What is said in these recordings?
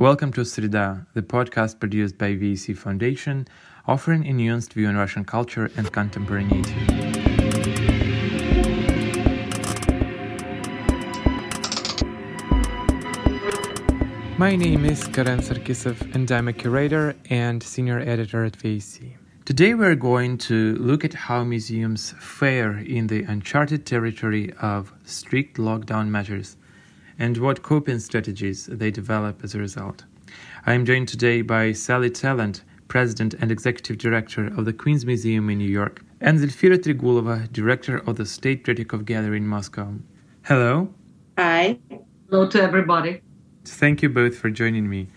Welcome to Srida, the podcast produced by VEC Foundation, offering a nuanced view on Russian culture and contemporaneity. My name is Karen Sarkisov, and I'm a curator and senior editor at VEC. Today, we're going to look at how museums fare in the uncharted territory of strict lockdown measures and what coping strategies they develop as a result. I am joined today by Sally Tallant, President and Executive Director of the Queens Museum in New York, and Zelfira Tregulova, Director of the State Tretyakov Gallery in Moscow. Hello. Hi. Hello to everybody. Thank you both for joining me.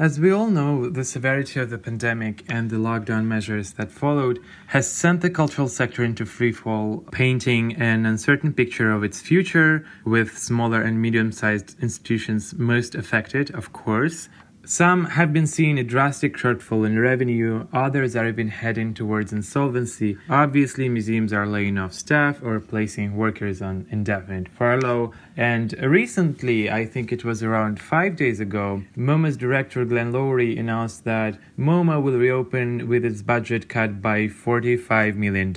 As we all know, the severity of the pandemic and the lockdown measures that followed has sent the cultural sector into freefall, painting an uncertain picture of its future, with smaller and medium sized institutions most affected, of course, some have been seeing a drastic shortfall in revenue, others are even heading towards insolvency. Obviously, museums are laying off staff or placing workers on indefinite furlough. And recently, I think it was around five days ago, MoMA's director Glenn Lowry announced that MoMA will reopen with its budget cut by $45 million,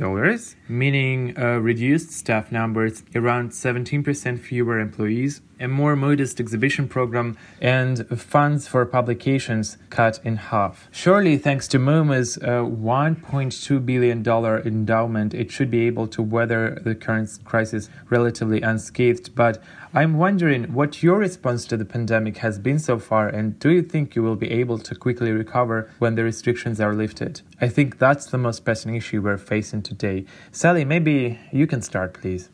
meaning uh, reduced staff numbers, around 17% fewer employees, a more modest exhibition program, and funds for publications cut in half. Surely, thanks to MoMA's uh, $1.2 billion endowment, it should be able to weather the current crisis relatively unscathed. But I'm wondering what your response to the pandemic has been so far, and do you think you will be able to quickly recover when the restrictions are lifted? I think that's the most pressing issue we're facing today. Sally, maybe you can start, please.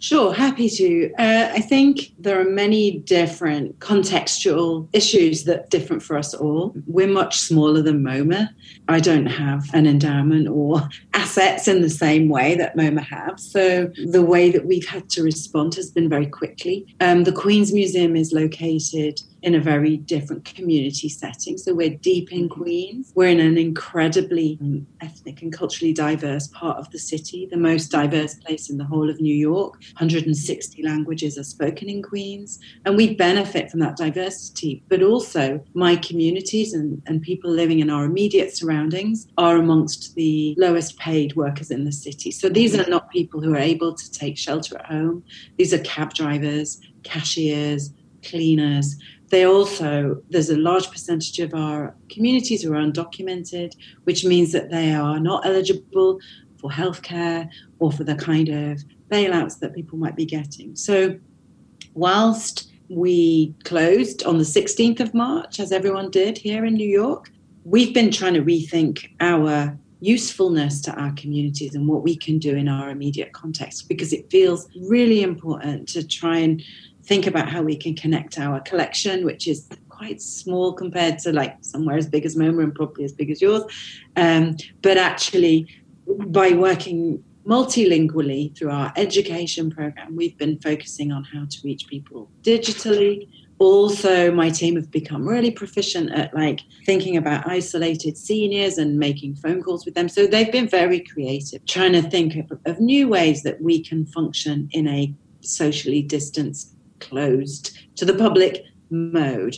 Sure, happy to. Uh, I think there are many different contextual issues that different for us all. We're much smaller than MoMA. I don't have an endowment or assets in the same way that MoMA have. So the way that we've had to respond has been very quickly. Um, the Queens Museum is located in a very different community setting. So we're deep in Queens. We're in an incredibly um, ethnic and culturally diverse part of the city, the most diverse place in the whole of New York. 160 languages are spoken in Queens, and we benefit from that diversity. But also, my communities and, and people living in our immediate surroundings are amongst the lowest paid workers in the city. So these are not people who are able to take shelter at home, these are cab drivers, cashiers, cleaners they also, there's a large percentage of our communities who are undocumented, which means that they are not eligible for healthcare or for the kind of bailouts that people might be getting. So, whilst we closed on the 16th of March, as everyone did here in New York, we've been trying to rethink our usefulness to our communities and what we can do in our immediate context because it feels really important to try and think about how we can connect our collection, which is quite small compared to like somewhere as big as MoMA and probably as big as yours. Um, but actually, by working multilingually through our education program, we've been focusing on how to reach people digitally. Also, my team have become really proficient at like thinking about isolated seniors and making phone calls with them. So they've been very creative, trying to think of, of new ways that we can function in a socially distanced closed to the public mode.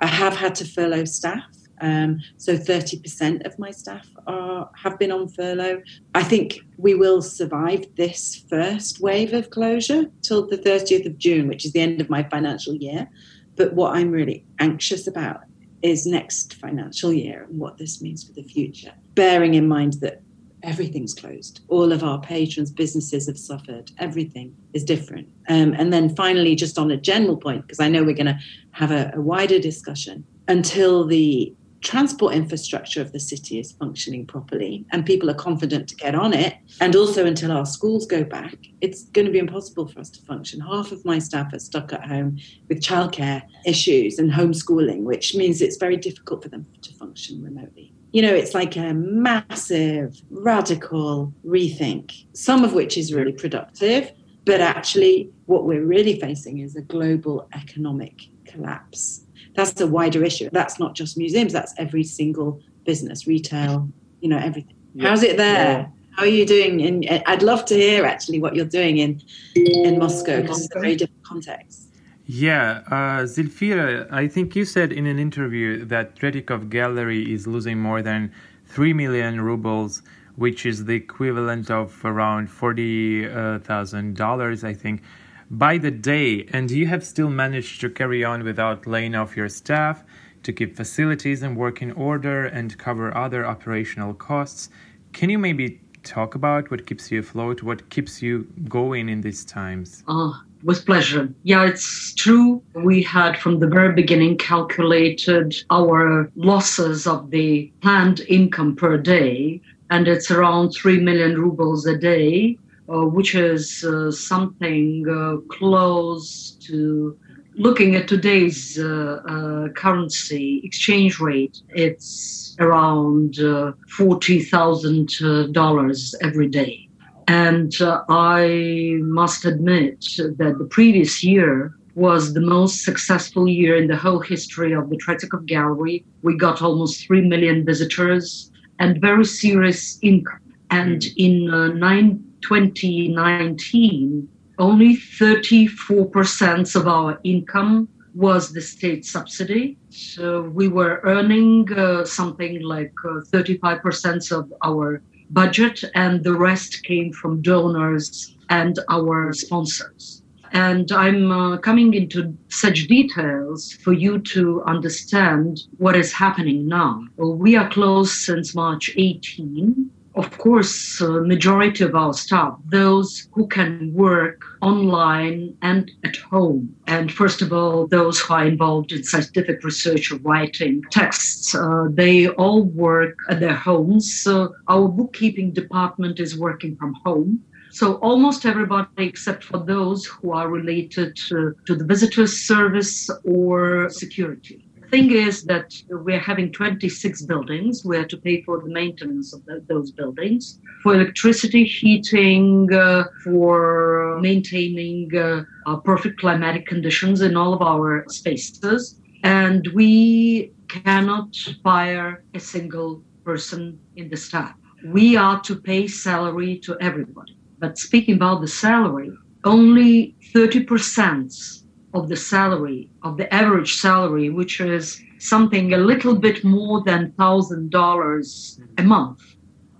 I have had to furlough staff. Um, so 30% of my staff are, have been on furlough. I think we will survive this first wave of closure till the 30th of June, which is the end of my financial year. But what I'm really anxious about is next financial year and what this means for the future, bearing in mind that everything's closed. All of our patrons' businesses have suffered. Everything is different. Um, and then finally, just on a general point, because I know we're going to have a, a wider discussion, until the transport infrastructure of the city is functioning properly and people are confident to get on it, and also until our schools go back, it's going to be impossible for us to function. Half of my staff are stuck at home with childcare issues and homeschooling, which means it's very difficult for them to function remotely you know, it's like a massive, radical rethink, some of which is really productive. But actually, what we're really facing is a global economic collapse. That's a wider issue. That's not just museums, that's every single business, retail, you know, everything. Yeah. How's it there? Yeah. How are you doing? And I'd love to hear actually what you're doing in in Moscow because it's a very different context. Yeah, uh, Zelfira, I think you said in an interview that Tretyakov Gallery is losing more than 3 million rubles, which is the equivalent of around $40,000, I think, by the day. And you have still managed to carry on without laying off your staff, to keep facilities and work in order, and cover other operational costs. Can you maybe talk about what keeps you afloat, what keeps you going in these times? Uh, with pleasure. Yeah, it's true. We had from the very beginning calculated our losses of the planned income per day, and it's around 3 million rubles a day, uh, which is uh, something uh, close to looking at today's uh, uh, currency exchange rate. It's around uh, $40,000 every day. And uh, I must admit that the previous year was the most successful year in the whole history of the Tretyakov Gallery. We got almost 3 million visitors and very serious income. And hmm. in uh, nine, 2019, only 34% of our income was the state subsidy. So we were earning uh, something like uh, 35% of our budget, and the rest came from donors and our sponsors. And I'm uh, coming into such details for you to understand what is happening now. We are closed since March 18 of course, uh, majority of our staff, those who can work online and at home. And first of all, those who are involved in scientific research or writing texts, uh, they all work at their homes. Our bookkeeping department is working from home. So almost everybody, except for those who are related to, to the visitors service or security thing is that we're having 26 buildings. We have to pay for the maintenance of the, those buildings, for electricity, heating, uh, for maintaining uh, perfect climatic conditions in all of our spaces. And we cannot fire a single person in the staff. We are to pay salary to everybody. But speaking about the salary, only 30% of the salary, of the average salary, which is something a little bit more than $1,000 a month.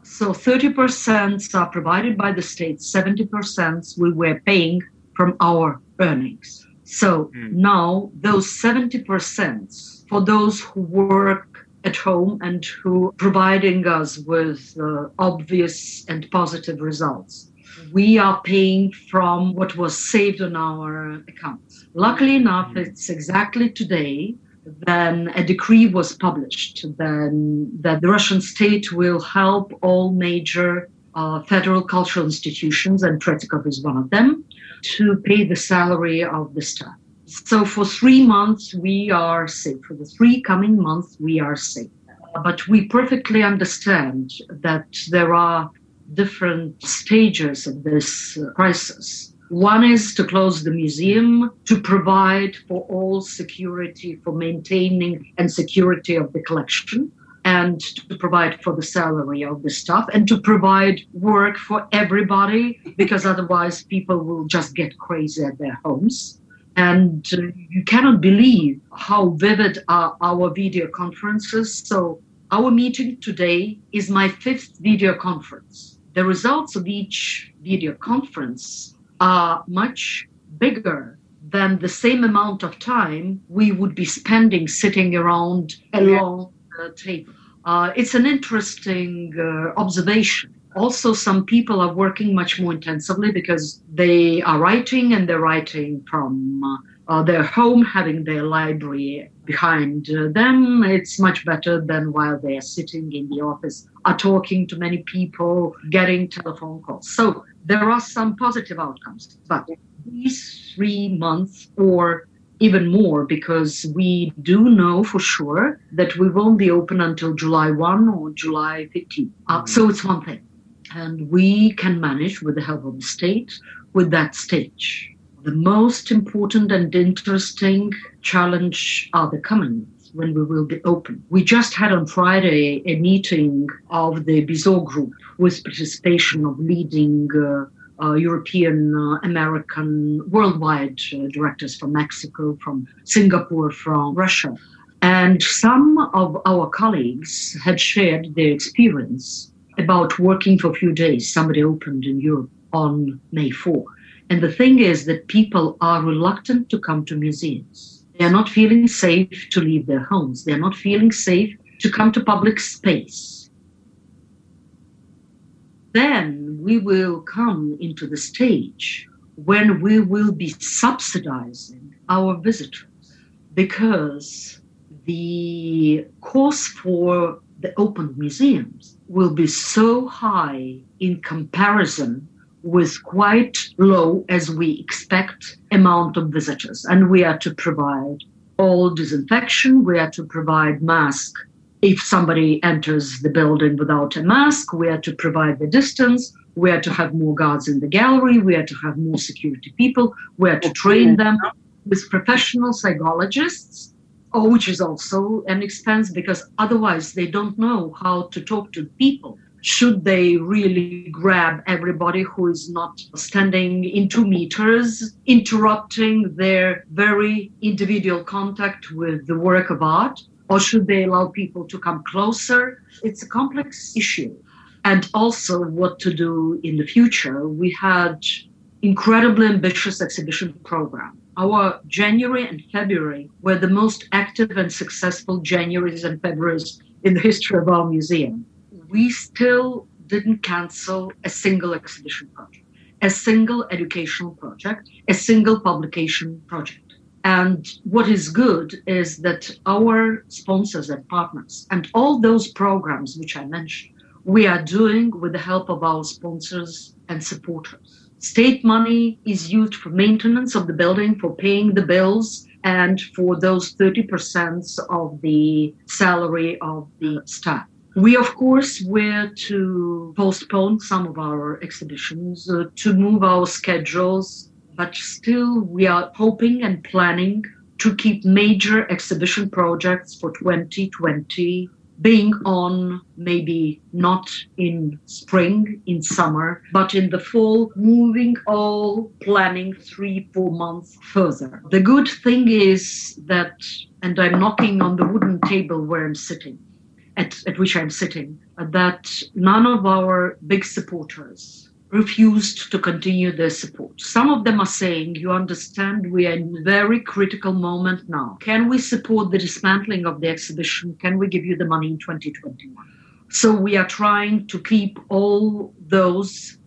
So 30% are provided by the state, 70% we were paying from our earnings. So mm. now those 70% for those who work at home and who providing us with uh, obvious and positive results we are paying from what was saved on our accounts. Luckily enough, mm-hmm. it's exactly today then a decree was published then that the Russian state will help all major uh, federal cultural institutions, and Tretyakov is one of them, to pay the salary of the staff. So for three months, we are safe. For the three coming months, we are safe. But we perfectly understand that there are different stages of this uh, crisis. One is to close the museum, to provide for all security, for maintaining and security of the collection, and to provide for the salary of the staff, and to provide work for everybody, because otherwise people will just get crazy at their homes. And uh, you cannot believe how vivid are our video conferences. So, our meeting today is my fifth video conference the results of each video conference are much bigger than the same amount of time we would be spending sitting around a long uh, table. Uh, it's an interesting uh, observation. Also, some people are working much more intensively because they are writing and they're writing from uh, uh, their home, having their library behind uh, them. It's much better than while they are sitting in the office, are talking to many people, getting telephone calls. So there are some positive outcomes. But these three months or even more because we do know for sure that we won't be open until July 1 or July 15. Uh, mm-hmm. so it's one thing. And we can manage with the help of the state with that stage. The most important and interesting challenge are the coming when we will be open. We just had on Friday a meeting of the Bizot group with participation of leading uh, uh, European, uh, American, worldwide uh, directors from Mexico, from Singapore, from Russia. And some of our colleagues had shared their experience about working for a few days. Somebody opened in Europe on May 4. And the thing is that people are reluctant to come to museums. They are not feeling safe to leave their homes. They are not feeling safe to come to public space. Then we will come into the stage when we will be subsidizing our visitors because the cost for the open museums will be so high in comparison with quite low as we expect amount of visitors. And we are to provide all disinfection. We are to provide mask. If somebody enters the building without a mask we are to provide the distance. We are to have more guards in the gallery. We are to have more security people. We are to train them with professional psychologists oh, which is also an expense because otherwise they don't know how to talk to people should they really grab everybody who is not standing in two meters, interrupting their very individual contact with the work of art? Or should they allow people to come closer? It's a complex issue. And also, what to do in the future. We had incredibly ambitious exhibition program. Our January and February were the most active and successful Januaries and Februaries in the history of our museum we still didn't cancel a single exhibition project, a single educational project, a single publication project. And what is good is that our sponsors and partners and all those programs which I mentioned, we are doing with the help of our sponsors and supporters. State money is used for maintenance of the building, for paying the bills, and for those 30% of the salary of the staff. We, of course, were to postpone some of our exhibitions, uh, to move our schedules, but still we are hoping and planning to keep major exhibition projects for 2020 being on maybe not in spring, in summer, but in the fall, moving all planning three, four months further. The good thing is that, and I'm knocking on the wooden table where I'm sitting, at, at which I'm sitting, that none of our big supporters refused to continue their support. Some of them are saying, You understand, we are in a very critical moment now. Can we support the dismantling of the exhibition? Can we give you the money in 2021? So we are trying to keep all those,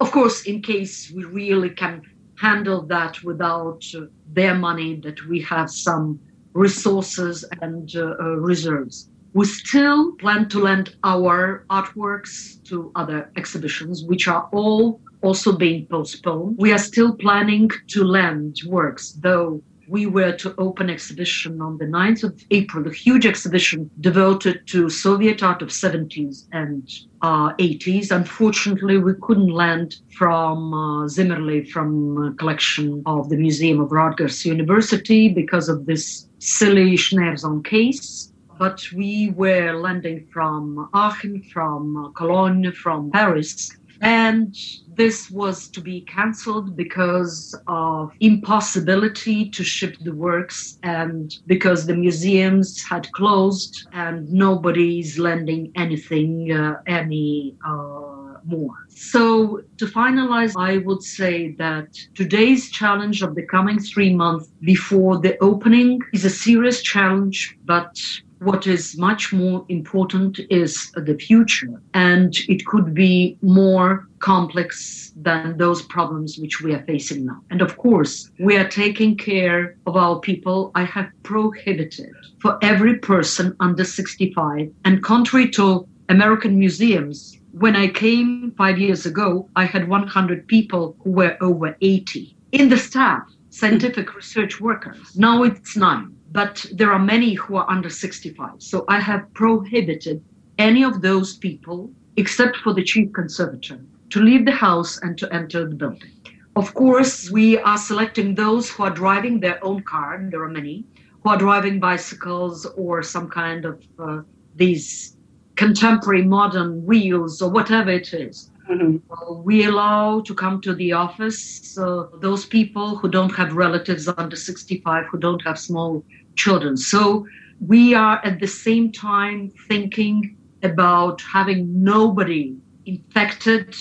of course, in case we really can handle that without uh, their money, that we have some resources and uh, uh, reserves. We still plan to lend our artworks to other exhibitions, which are all also being postponed. We are still planning to lend works, though we were to open exhibition on the 9th of April, a huge exhibition devoted to Soviet art of 70s and uh, 80s. Unfortunately, we couldn't lend from uh, Zimmerli, from a collection of the Museum of Rutgers University because of this silly Schneerson case but we were landing from Aachen, from Cologne, from Paris. And this was to be cancelled because of impossibility to ship the works and because the museums had closed and nobody's lending anything uh, any uh, more. So to finalize, I would say that today's challenge of the coming three months before the opening is a serious challenge, but what is much more important is the future. And it could be more complex than those problems which we are facing now. And of course, we are taking care of our people. I have prohibited for every person under 65, and contrary to American museums, when I came five years ago, I had 100 people who were over 80 in the staff, scientific research workers. Now it's nine but there are many who are under 65. So I have prohibited any of those people, except for the chief conservator, to leave the house and to enter the building. Of course, we are selecting those who are driving their own car, and there are many, who are driving bicycles or some kind of uh, these contemporary modern wheels or whatever it is. Mm-hmm. We allow to come to the office uh, those people who don't have relatives under 65, who don't have small children. So we are at the same time thinking about having nobody infected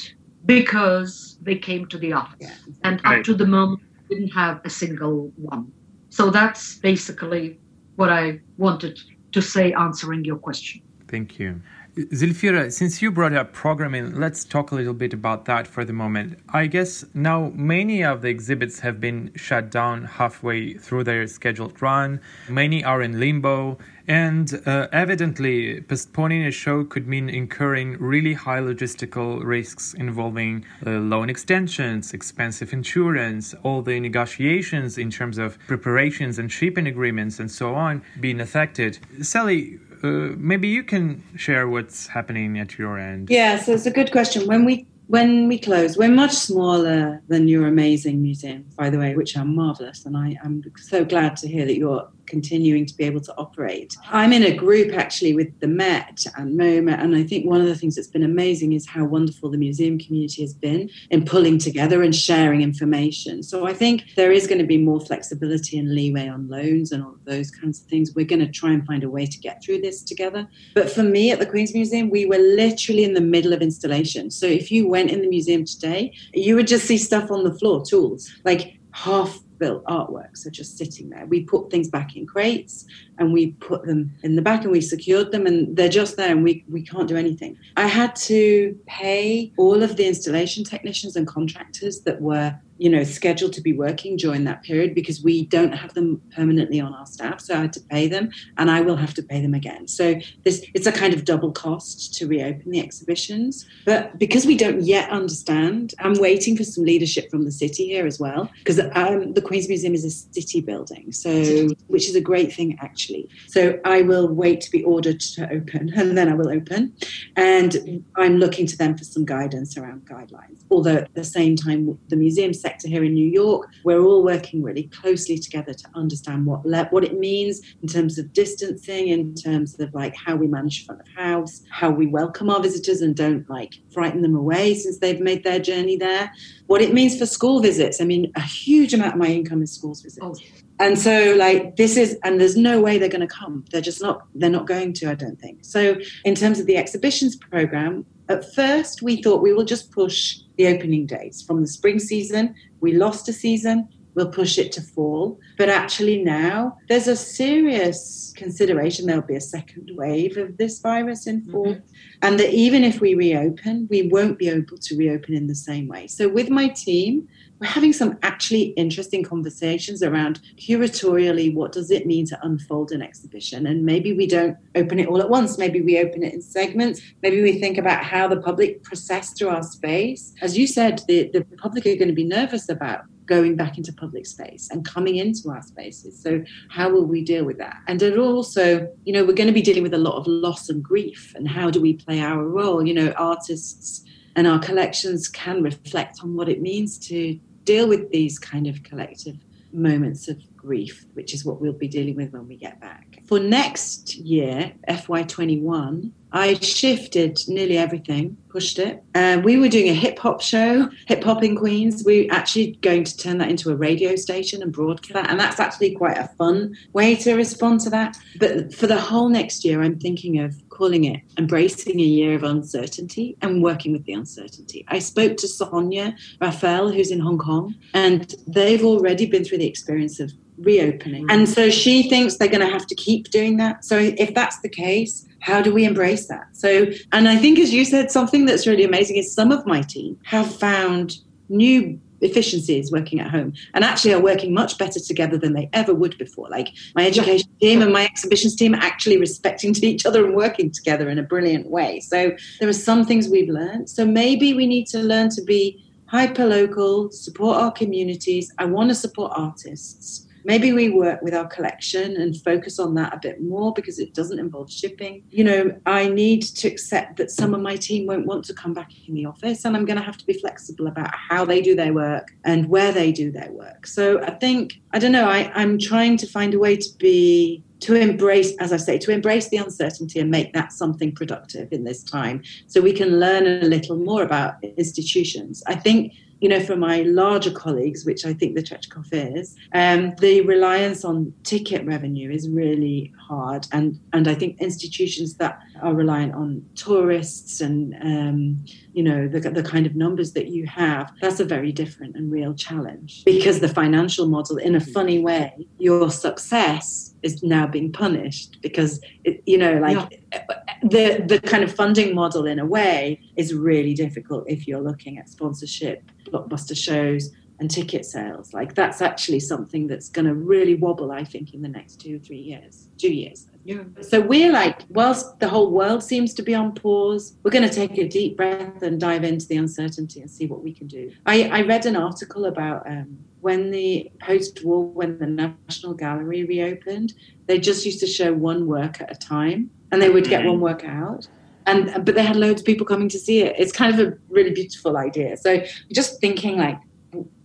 because they came to the office. Yeah. And right. up to the moment, didn't have a single one. So that's basically what I wanted to say answering your question. Thank you. Zelfira, since you brought up programming, let's talk a little bit about that for the moment. I guess now many of the exhibits have been shut down halfway through their scheduled run, many are in limbo, and uh, evidently, postponing a show could mean incurring really high logistical risks involving uh, loan extensions, expensive insurance, all the negotiations in terms of preparations and shipping agreements, and so on being affected. Sally, uh, maybe you can share what's happening at your end. Yeah, so it's a good question. When we when we close, we're much smaller than your amazing museum, by the way, which are marvelous, and I, am so glad to hear that you're continuing to be able to operate. I'm in a group actually with the Met and MoMA, and I think one of the things that's been amazing is how wonderful the museum community has been in pulling together and sharing information. So I think there is going to be more flexibility and leeway on loans and all of those kinds of things. We're going to try and find a way to get through this together. But for me at the Queens Museum, we were literally in the middle of installation. So if you went in the museum today, you would just see stuff on the floor, tools like half built artworks are just sitting there. We put things back in crates and we put them in the back and we secured them and they're just there and we, we can't do anything. I had to pay all of the installation technicians and contractors that were you know, scheduled to be working during that period because we don't have them permanently on our staff. So I had to pay them and I will have to pay them again. So this it's a kind of double cost to reopen the exhibitions. But because we don't yet understand, I'm waiting for some leadership from the city here as well. Because um, the Queens Museum is a city building, so which is a great thing actually. So I will wait to be ordered to open and then I will open. And I'm looking to them for some guidance around guidelines. Although at the same time the museum here in New York. We're all working really closely together to understand what le- what it means in terms of distancing, in terms of like how we manage front of house, how we welcome our visitors and don't like frighten them away since they've made their journey there. What it means for school visits. I mean, a huge amount of my income is schools visits. Oh. And so like this is and there's no way they're going to come. They're just not they're not going to, I don't think. So in terms of the exhibitions program, at first we thought we will just push the opening dates from the spring season we lost a season, we'll push it to fall. But actually, now there's a serious consideration there'll be a second wave of this virus in fall. Mm-hmm. And that even if we reopen, we won't be able to reopen in the same way. So, with my team, we're having some actually interesting conversations around curatorially what does it mean to unfold an exhibition and maybe we don't open it all at once maybe we open it in segments maybe we think about how the public process through our space as you said the, the public are going to be nervous about going back into public space and coming into our spaces. So, how will we deal with that? And it also, you know, we're going to be dealing with a lot of loss and grief. And how do we play our role? You know, artists and our collections can reflect on what it means to deal with these kind of collective moments of grief, which is what we'll be dealing with when we get back. For next year, FY21, I shifted nearly everything, pushed it. Uh, we were doing a hip hop show, Hip Hop in Queens. We're actually going to turn that into a radio station and broadcast that. And that's actually quite a fun way to respond to that. But for the whole next year, I'm thinking of calling it embracing a year of uncertainty and working with the uncertainty. I spoke to Suhanya Raffel, who's in Hong Kong, and they've already been through the experience of reopening. And so she thinks they're going to have to keep doing that. So if that's the case, how do we embrace that? So, and I think, as you said, something that's really amazing is some of my team have found new efficiencies working at home and actually are working much better together than they ever would before. Like my education team and my exhibitions team are actually respecting to each other and working together in a brilliant way. So there are some things we've learned. So maybe we need to learn to be hyper local, support our communities. I want to support artists maybe we work with our collection and focus on that a bit more because it doesn't involve shipping. You know, I need to accept that some of my team won't want to come back in the office and I'm going to have to be flexible about how they do their work and where they do their work. So I think, I don't know, I, I'm trying to find a way to be to embrace, as I say, to embrace the uncertainty and make that something productive in this time so we can learn a little more about institutions. I think you know, for my larger colleagues, which I think the Tretyakov is, um, the reliance on ticket revenue is really hard. And, and I think institutions that are reliant on tourists and, um, you know, the, the kind of numbers that you have, that's a very different and real challenge because the financial model, in a funny way, your success is now being punished because, it, you know, like yeah. the, the kind of funding model in a way is really difficult if you're looking at sponsorship blockbuster shows and ticket sales. Like that's actually something that's going to really wobble, I think, in the next two or three years, two years. Yeah. So we're like, whilst the whole world seems to be on pause, we're going to take a deep breath and dive into the uncertainty and see what we can do. I, I read an article about um, when the post-war, when the National Gallery reopened, they just used to show one work at a time, and they would get mm-hmm. one work out and but they had loads of people coming to see it. It's kind of a really beautiful idea. So just thinking like,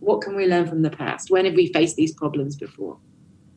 what can we learn from the past? When have we faced these problems before?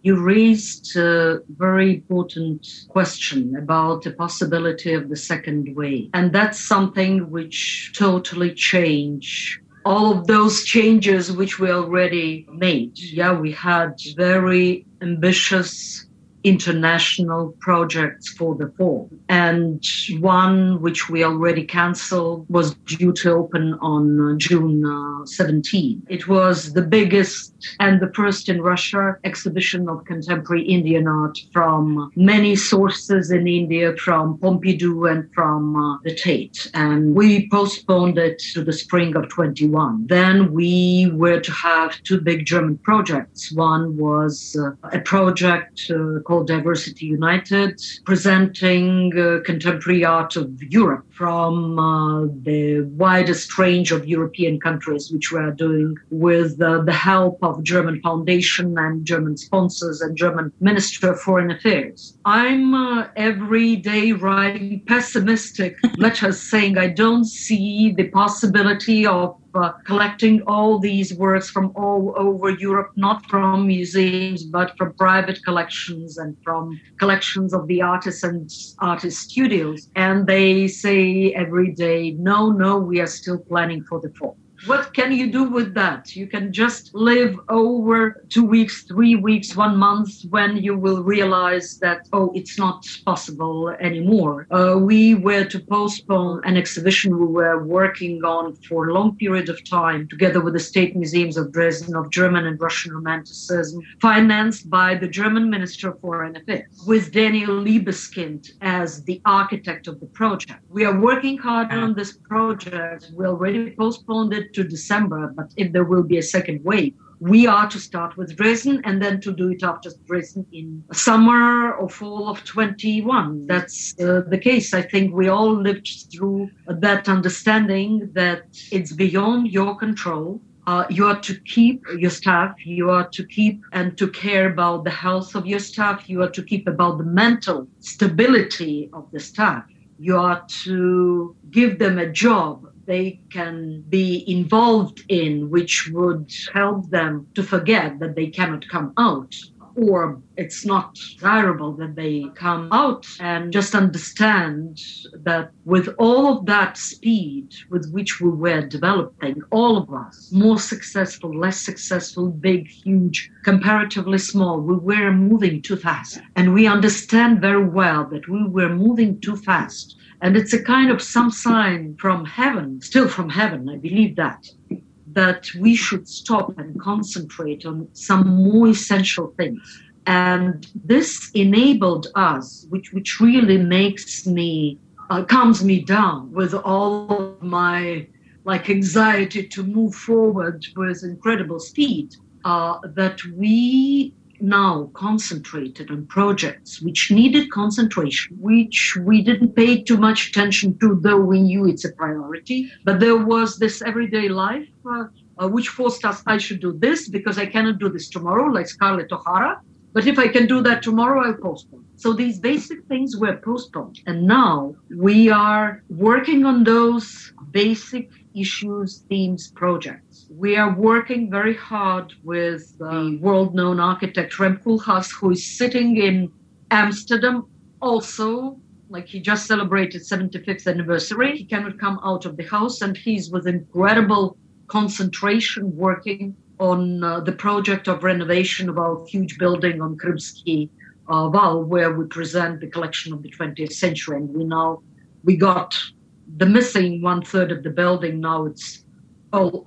You raised a very important question about the possibility of the second wave. And that's something which totally changed all of those changes which we already made. Yeah, we had very ambitious international projects for the fall. And one which we already canceled was due to open on uh, June uh, 17. It was the biggest and the first in Russia exhibition of contemporary Indian art from many sources in India, from Pompidou and from uh, the Tate. And we postponed it to the spring of 21. Then we were to have two big German projects. One was uh, a project uh, called Diversity United, presenting uh, contemporary art of Europe from uh, the widest range of European countries, which we are doing with uh, the help of German Foundation and German sponsors and German Ministry of Foreign Affairs. I'm uh, every day writing pessimistic letters saying I don't see the possibility of uh, collecting all these works from all over Europe, not from museums, but from private collections and from collections of the artists and artist studios. And they say every day, no, no, we are still planning for the fall what can you do with that? You can just live over two weeks, three weeks, one month when you will realize that, oh, it's not possible anymore. Uh, we were to postpone an exhibition we were working on for a long period of time together with the State Museums of Dresden of German and Russian Romanticism, financed by the German Minister of Foreign Affairs, with Daniel Libeskind as the architect of the project. We are working hard on this project. We already postponed it to December, but if there will be a second wave, we are to start with Dresden and then to do it after Dresden in summer or fall of 21. That's uh, the case. I think we all lived through that understanding that it's beyond your control. Uh, you are to keep your staff, you are to keep and to care about the health of your staff, you are to keep about the mental stability of the staff, you are to give them a job they can be involved in, which would help them to forget that they cannot come out. Or it's not desirable that they come out and just understand that with all of that speed with which we were developing, all of us, more successful, less successful, big, huge, comparatively small, we were moving too fast. And we understand very well that we were moving too fast and it's a kind of some sign from heaven, still from heaven, I believe that, that we should stop and concentrate on some more essential things. And this enabled us, which, which really makes me, uh, calms me down with all of my like anxiety to move forward with incredible speed, uh, that we now concentrated on projects which needed concentration, which we didn't pay too much attention to, though we knew it's a priority. But there was this everyday life uh, uh, which forced us I should do this because I cannot do this tomorrow, like Scarlett O'Hara. But if I can do that tomorrow, I'll postpone. So these basic things were postponed. And now we are working on those basic issues, themes, projects. We are working very hard with the world known architect Rem Koolhaas, who is sitting in Amsterdam also. Like he just celebrated 75th anniversary. He cannot come out of the house and he's with incredible concentration working on uh, the project of renovation of our huge building on Krymsky uh, Val, where we present the collection of the 20th century. And we now we got the missing one third of the building. Now it's all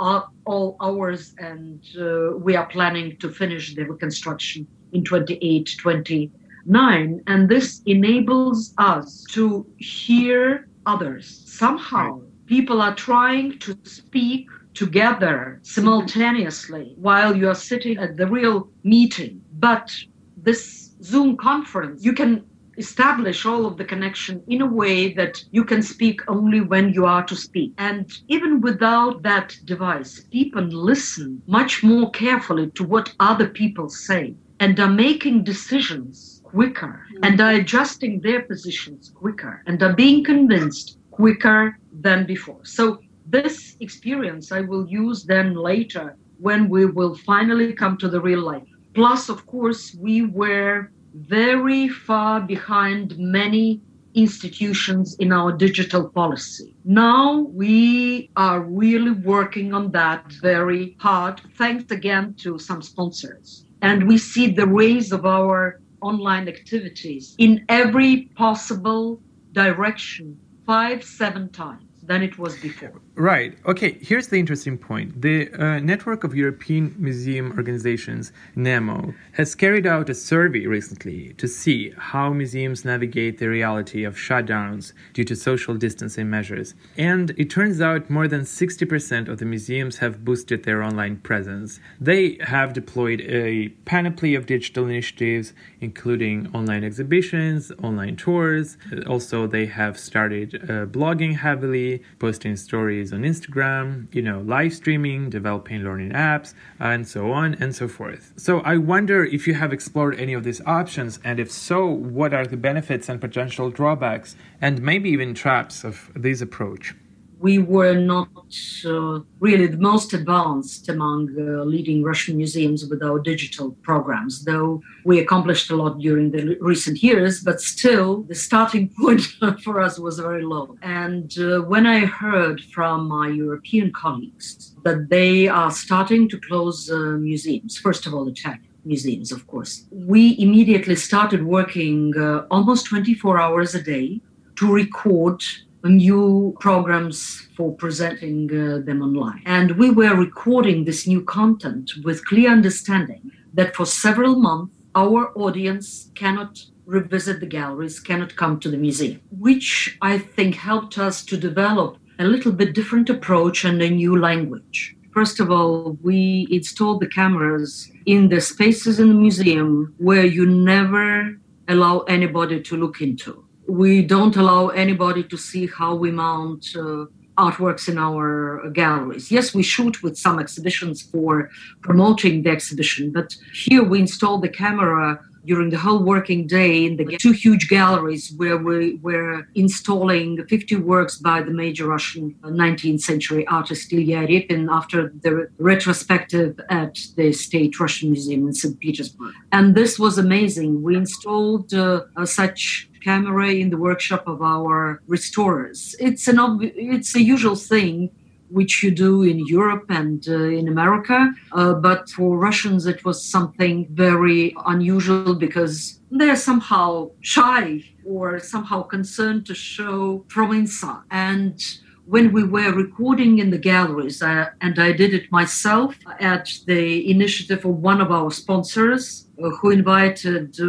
all ours, and uh, we are planning to finish the reconstruction in 28, 29. And this enables us to hear others. Somehow, people are trying to speak together simultaneously while you are sitting at the real meeting. But this Zoom conference, you can establish all of the connection in a way that you can speak only when you are to speak. And even without that device, people listen much more carefully to what other people say and are making decisions quicker hmm. and are adjusting their positions quicker and are being convinced quicker than before. So this experience I will use then later when we will finally come to the real life. Plus, of course, we were very far behind many institutions in our digital policy. Now we are really working on that very hard, thanks again to some sponsors. And we see the rise of our online activities in every possible direction, five, seven times than it was before. Right. Okay. Here's the interesting point. The uh, Network of European Museum Organizations, NEMO, has carried out a survey recently to see how museums navigate the reality of shutdowns due to social distancing measures. And it turns out more than 60% of the museums have boosted their online presence. They have deployed a panoply of digital initiatives, including online exhibitions, online tours. Also, they have started uh, blogging heavily posting stories on Instagram, you know, live streaming, developing learning apps, and so on and so forth. So I wonder if you have explored any of these options, and if so, what are the benefits and potential drawbacks, and maybe even traps of this approach? We were not uh, really the most advanced among uh, leading Russian museums with our digital programs, though we accomplished a lot during the recent years, but still the starting point for us was very low. And uh, when I heard from my European colleagues that they are starting to close uh, museums, first of all, the tech museums, of course, we immediately started working uh, almost 24 hours a day to record new programs for presenting uh, them online. And we were recording this new content with clear understanding that for several months, our audience cannot revisit the galleries, cannot come to the museum, which I think helped us to develop a little bit different approach and a new language. First of all, we installed the cameras in the spaces in the museum where you never allow anybody to look into we don't allow anybody to see how we mount uh, artworks in our galleries. Yes, we shoot with some exhibitions for promoting the exhibition, but here we install the camera during the whole working day in the two huge galleries where we were installing 50 works by the major Russian 19th century artist Ilya Repin after the retrospective at the State Russian Museum in St. Petersburg. And this was amazing. We installed uh, such camera in the workshop of our restorers. It's an ob- it's a usual thing which you do in Europe and uh, in America, uh, but for Russians it was something very unusual because they're somehow shy or somehow concerned to show from inside and when we were recording in the galleries, uh, and I did it myself at the initiative of one of our sponsors, uh, who invited uh,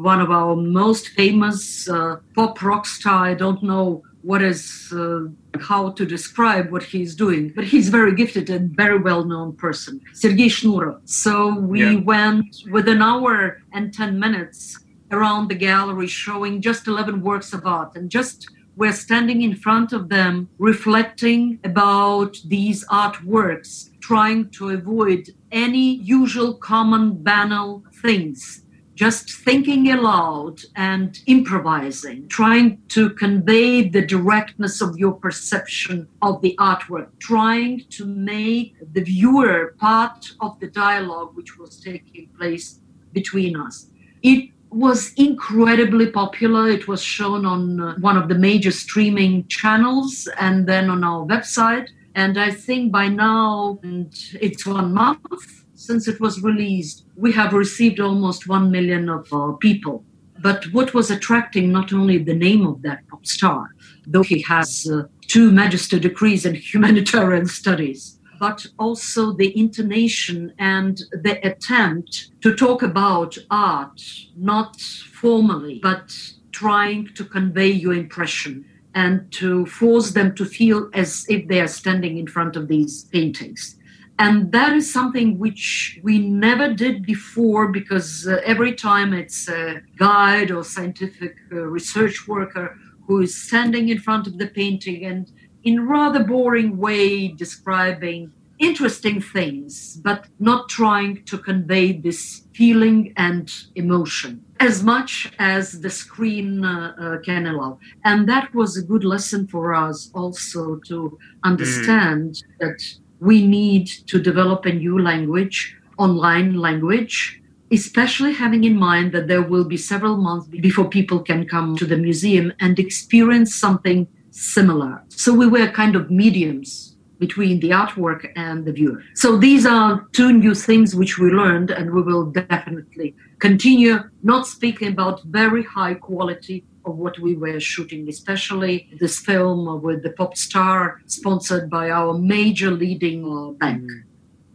one of our most famous uh, pop rock star. I don't know what is uh, how to describe what he's doing, but he's very gifted and very well known person, Sergei Shnurov. So we yeah. went with an hour and 10 minutes around the gallery showing just 11 works of art and just we're standing in front of them, reflecting about these artworks, trying to avoid any usual common banal things just thinking aloud and improvising, trying to convey the directness of your perception of the artwork, trying to make the viewer part of the dialogue which was taking place between us. It was incredibly popular. It was shown on uh, one of the major streaming channels and then on our website. And I think by now, and it's one month since it was released, we have received almost 1 million of uh, people. But what was attracting not only the name of that pop star, though he has uh, two magister degrees in humanitarian studies, but also the intonation and the attempt to talk about art, not formally, but trying to convey your impression and to force them to feel as if they are standing in front of these paintings. And that is something which we never did before because uh, every time it's a guide or scientific uh, research worker who is standing in front of the painting and in rather boring way describing interesting things but not trying to convey this feeling and emotion as much as the screen uh, uh, can allow and that was a good lesson for us also to understand mm. that we need to develop a new language, online language, especially having in mind that there will be several months before people can come to the museum and experience something similar. So we were kind of mediums between the artwork and the viewer. So these are two new things which we learned, and we will definitely continue not speaking about very high quality of what we were shooting, especially this film with the pop star sponsored by our major leading uh, bank. Mm.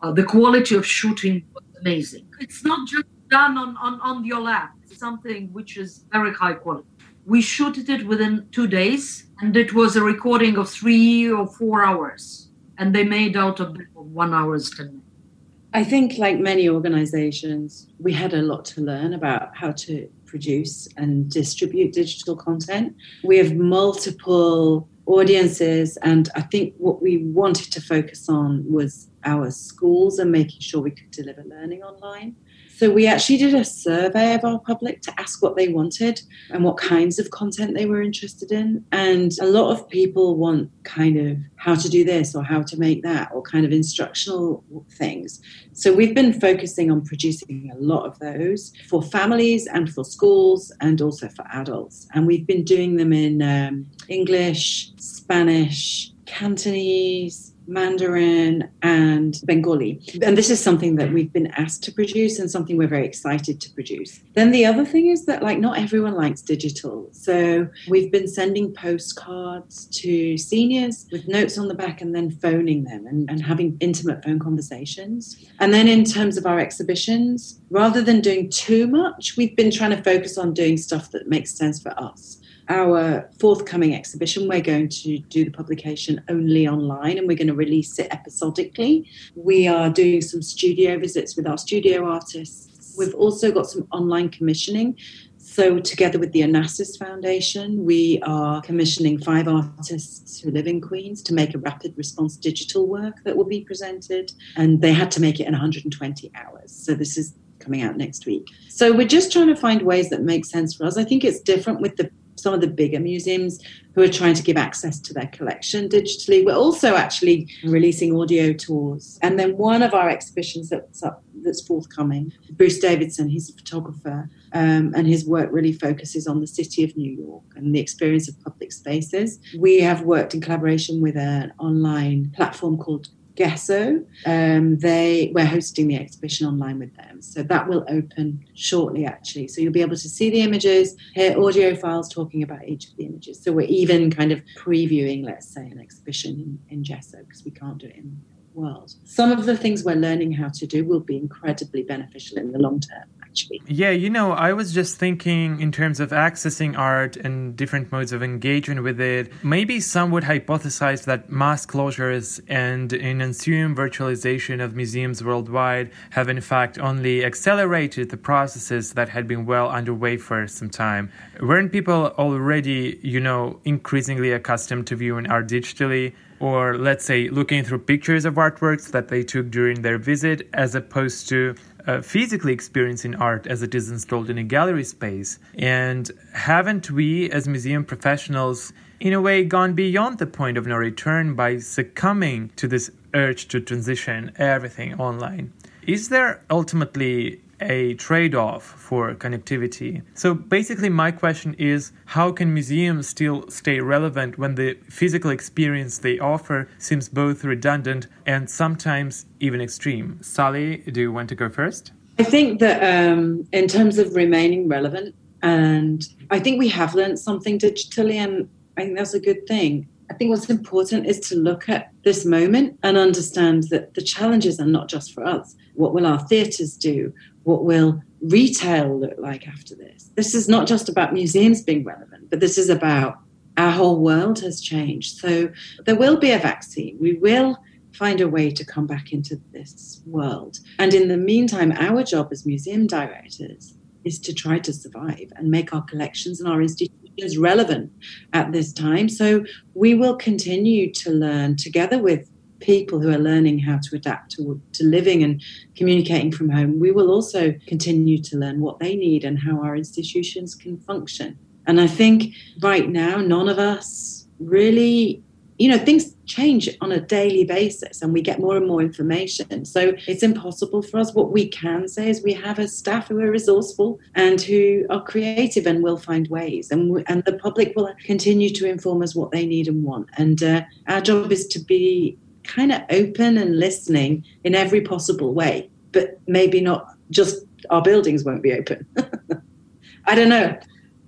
Uh, the quality of shooting was amazing. It's not just done on, on, on your lap, it's something which is very high quality. We shooted it within two days, and it was a recording of three or four hours, and they made out of one hour's ten minutes. I think, like many organizations, we had a lot to learn about how to produce and distribute digital content. We have multiple audiences, and I think what we wanted to focus on was our schools and making sure we could deliver learning online. So we actually did a survey of our public to ask what they wanted and what kinds of content they were interested in. And a lot of people want kind of how to do this or how to make that or kind of instructional things. So we've been focusing on producing a lot of those for families and for schools and also for adults. And we've been doing them in um, English, Spanish, Cantonese, Mandarin, and Bengali. And this is something that we've been asked to produce and something we're very excited to produce. Then the other thing is that, like, not everyone likes digital. So we've been sending postcards to seniors with notes on the back and then phoning them and, and having intimate phone conversations. And then in terms of our exhibitions, rather than doing too much, we've been trying to focus on doing stuff that makes sense for us our forthcoming exhibition, we're going to do the publication only online and we're going to release it episodically. We are doing some studio visits with our studio artists. We've also got some online commissioning. So, together with the Onassis Foundation, we are commissioning five artists who live in Queens to make a rapid response digital work that will be presented. And they had to make it in 120 hours. So, this is coming out next week. So, we're just trying to find ways that make sense for us. I think it's different with the some of the bigger museums who are trying to give access to their collection digitally. We're also actually releasing audio tours. And then one of our exhibitions that's up, that's forthcoming, Bruce Davidson, he's a photographer, um, and his work really focuses on the city of New York and the experience of public spaces. We have worked in collaboration with an online platform called Gesso. Um, they we're hosting the exhibition online with them, so that will open shortly. Actually, so you'll be able to see the images, hear audio files talking about each of the images. So we're even kind of previewing, let's say, an exhibition in, in Gesso because we can't do it in the world. Some of the things we're learning how to do will be incredibly beneficial in the long term actually. Yeah, you know, I was just thinking in terms of accessing art and different modes of engagement with it. Maybe some would hypothesize that mass closures and an ensuing virtualization of museums worldwide have in fact only accelerated the processes that had been well underway for some time. Weren't people already, you know, increasingly accustomed to viewing art digitally? or let's say looking through pictures of artworks that they took during their visit as opposed to uh, physically experiencing art as it is installed in a gallery space. And haven't we as museum professionals in a way gone beyond the point of no return by succumbing to this urge to transition everything online? Is there ultimately a trade off for connectivity. So basically, my question is how can museums still stay relevant when the physical experience they offer seems both redundant and sometimes even extreme? Sally, do you want to go first? I think that um, in terms of remaining relevant, and I think we have learned something digitally, and I think that's a good thing. I think what's important is to look at this moment and understand that the challenges are not just for us. What will our theatres do? What will retail look like after this? This is not just about museums being relevant, but this is about our whole world has changed. So there will be a vaccine. We will find a way to come back into this world. And in the meantime, our job as museum directors is to try to survive and make our collections and our institutions relevant at this time. So we will continue to learn together with people who are learning how to adapt to, to living and communicating from home, we will also continue to learn what they need and how our institutions can function. And I think right now, none of us really, you know, things change on a daily basis and we get more and more information. So it's impossible for us. What we can say is we have a staff who are resourceful and who are creative and will find ways. And, we, and the public will continue to inform us what they need and want. And uh, our job is to be kind of open and listening in every possible way, but maybe not just our buildings won't be open. I don't know.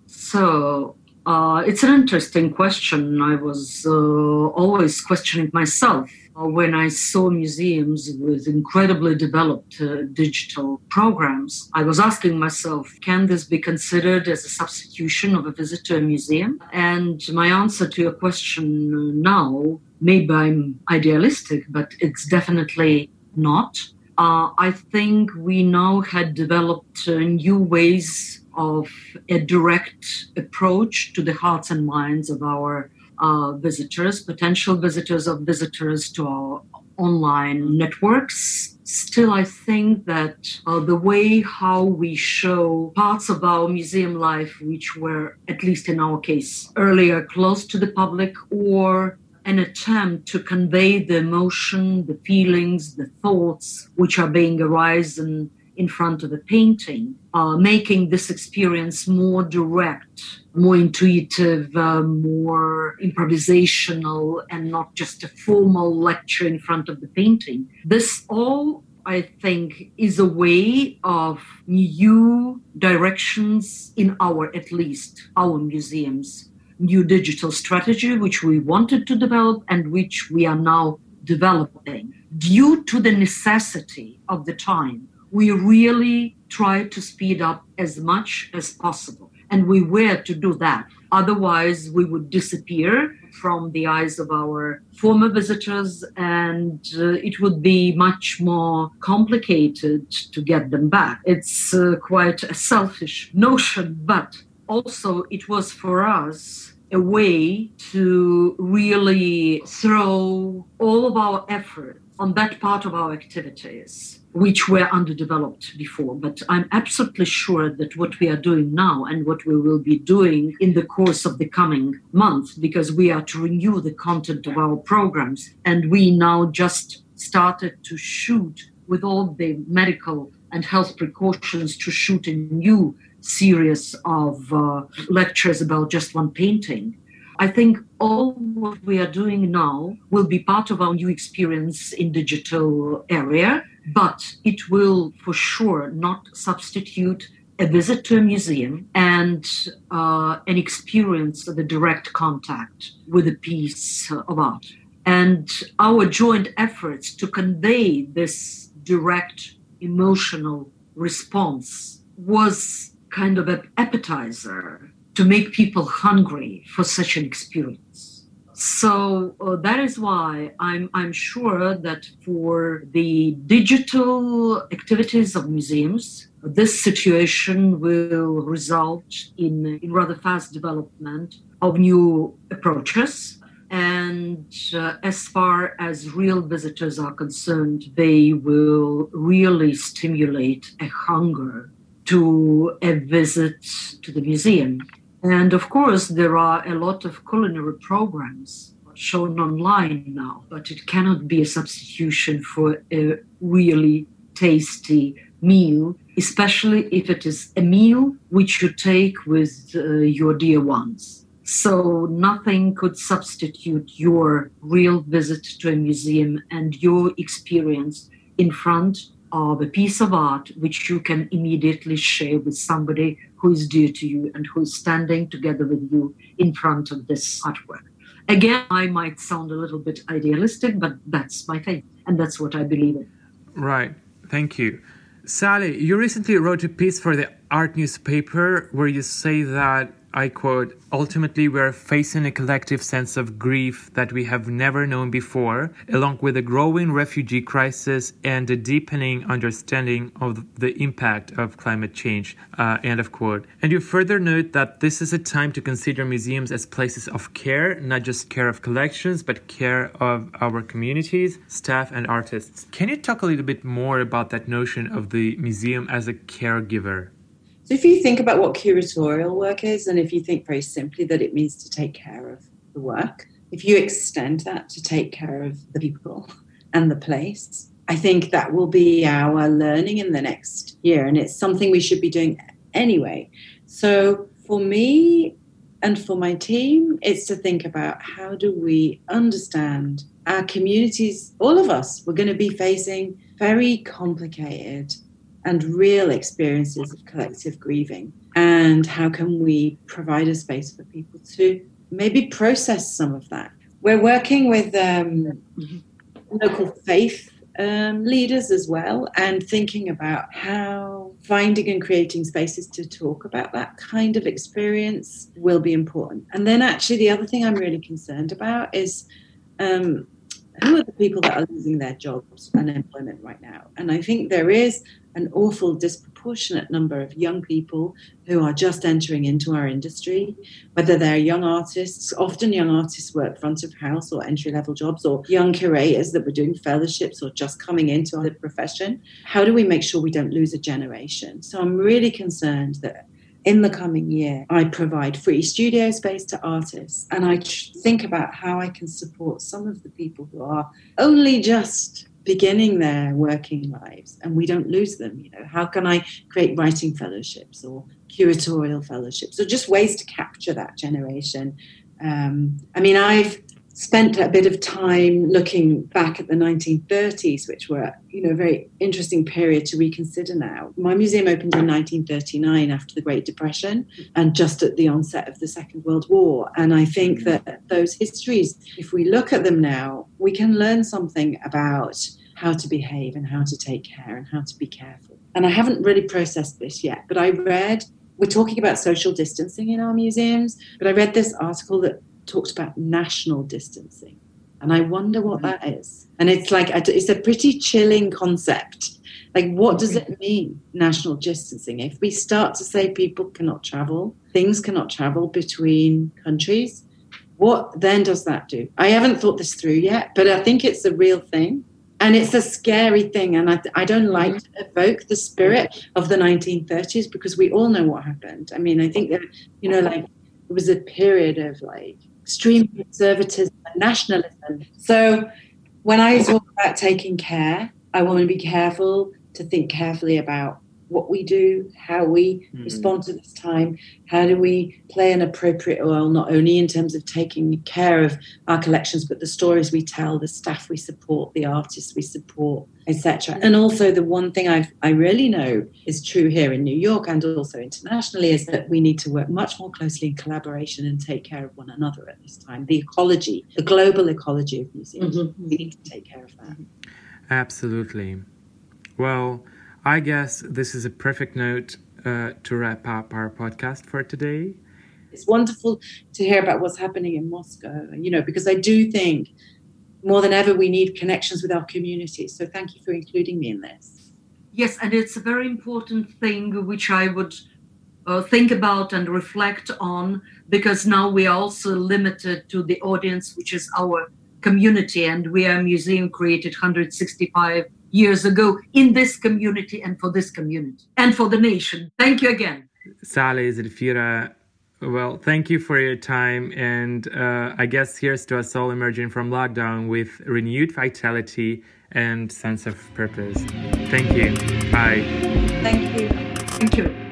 So uh, it's an interesting question. I was uh, always questioning myself uh, when I saw museums with incredibly developed uh, digital programs. I was asking myself, can this be considered as a substitution of a visit to a museum? And my answer to your question now maybe I'm idealistic, but it's definitely not. Uh, I think we now had developed uh, new ways of a direct approach to the hearts and minds of our uh, visitors, potential visitors of visitors to our online networks. Still, I think that uh, the way how we show parts of our museum life, which were, at least in our case, earlier close to the public or an attempt to convey the emotion, the feelings, the thoughts which are being arisen in front of the painting, uh, making this experience more direct, more intuitive, uh, more improvisational, and not just a formal lecture in front of the painting. This all I think, is a way of new directions in our, at least, our museums new digital strategy, which we wanted to develop and which we are now developing. Due to the necessity of the time, we really try to speed up as much as possible. And we were to do that. Otherwise, we would disappear from the eyes of our former visitors, and uh, it would be much more complicated to get them back. It's uh, quite a selfish notion, but also it was for us a way to really throw all of our effort on that part of our activities which were underdeveloped before. But I'm absolutely sure that what we are doing now and what we will be doing in the course of the coming month, because we are to renew the content of our programs, and we now just started to shoot with all the medical and health precautions to shoot a new series of uh, lectures about just one painting. I think all what we are doing now will be part of our new experience in digital area, but it will for sure not substitute a visit to a museum and uh, an experience of a direct contact with a piece of art. And our joint efforts to convey this direct emotional response was kind of an appetizer to make people hungry for such an experience. So uh, that is why I'm, I'm sure that for the digital activities of museums, this situation will result in, in rather fast development of new approaches. And uh, as far as real visitors are concerned, they will really stimulate a hunger to a visit to the museum. And of course, there are a lot of culinary programs shown online now, but it cannot be a substitution for a really tasty meal, especially if it is a meal which you take with uh, your dear ones. So nothing could substitute your real visit to a museum and your experience in front of a piece of art which you can immediately share with somebody who is dear to you and who is standing together with you in front of this artwork. Again, I might sound a little bit idealistic, but that's my thing, and that's what I believe in. Right. Thank you. Sally, you recently wrote a piece for the art newspaper where you say that I quote, ultimately, we are facing a collective sense of grief that we have never known before, along with a growing refugee crisis and a deepening understanding of the impact of climate change. Uh, end of quote. And you further note that this is a time to consider museums as places of care, not just care of collections, but care of our communities, staff, and artists. Can you talk a little bit more about that notion of the museum as a caregiver? So if you think about what curatorial work is, and if you think very simply that it means to take care of the work, if you extend that to take care of the people and the place, I think that will be our learning in the next year. And it's something we should be doing anyway. So for me and for my team, it's to think about how do we understand our communities, all of us, we're going to be facing very complicated and real experiences of collective grieving. And how can we provide a space for people to maybe process some of that? We're working with um, local faith um, leaders as well and thinking about how finding and creating spaces to talk about that kind of experience will be important. And then, actually, the other thing I'm really concerned about is um, who are the people that are losing their jobs and employment right now? And I think there is an awful disproportionate number of young people who are just entering into our industry, whether they're young artists, often young artists work front of house or entry level jobs, or young curators that were doing fellowships or just coming into the profession. How do we make sure we don't lose a generation? So I'm really concerned that in the coming year, I provide free studio space to artists and I think about how I can support some of the people who are only just beginning their working lives and we don't lose them. You know, how can I create writing fellowships or curatorial fellowships or just ways to capture that generation? Um, I mean, I've spent a bit of time looking back at the 1930s, which were, you know, a very interesting period to reconsider now. My museum opened in 1939 after the Great Depression and just at the onset of the Second World War. And I think mm. that those histories, if we look at them now, we can learn something about how to behave and how to take care and how to be careful. And I haven't really processed this yet, but I read we're talking about social distancing in our museums, but I read this article that talked about national distancing. And I wonder what mm-hmm. that is. And it's like, it's a pretty chilling concept. Like, what does mm-hmm. it mean, national distancing? If we start to say people cannot travel, things cannot travel between countries, what then does that do? I haven't thought this through yet, but I think it's a real thing. And it's a scary thing. And I, I don't like mm-hmm. to evoke the spirit of the 1930s because we all know what happened. I mean, I think that, you know, like, it was a period of like extreme conservatism and nationalism. So when I talk about taking care, I want to be careful to think carefully about what we do, how we mm. respond to this time, how do we play an appropriate role, not only in terms of taking care of our collections, but the stories we tell, the staff we support, the artists we support, etc. And also, the one thing i I really know is true here in New York and also internationally is that we need to work much more closely in collaboration and take care of one another at this time. The ecology, the global ecology of museums, mm-hmm. we need to take care of that. Absolutely. Well, I guess this is a perfect note uh, to wrap up our podcast for today. It's wonderful to hear about what's happening in Moscow, you know, because I do think more than ever we need connections with our communities. So thank you for including me in this. Yes, and it's a very important thing which I would uh, think about and reflect on because now we are also limited to the audience, which is our community, and we are a museum created 165 years ago in this community and for this community and for the nation. Thank you again. Sally Zelfira, well, thank you for your time. And uh, I guess here's to us all emerging from lockdown with renewed vitality and sense of purpose. Thank you. Bye. Thank you. Thank you.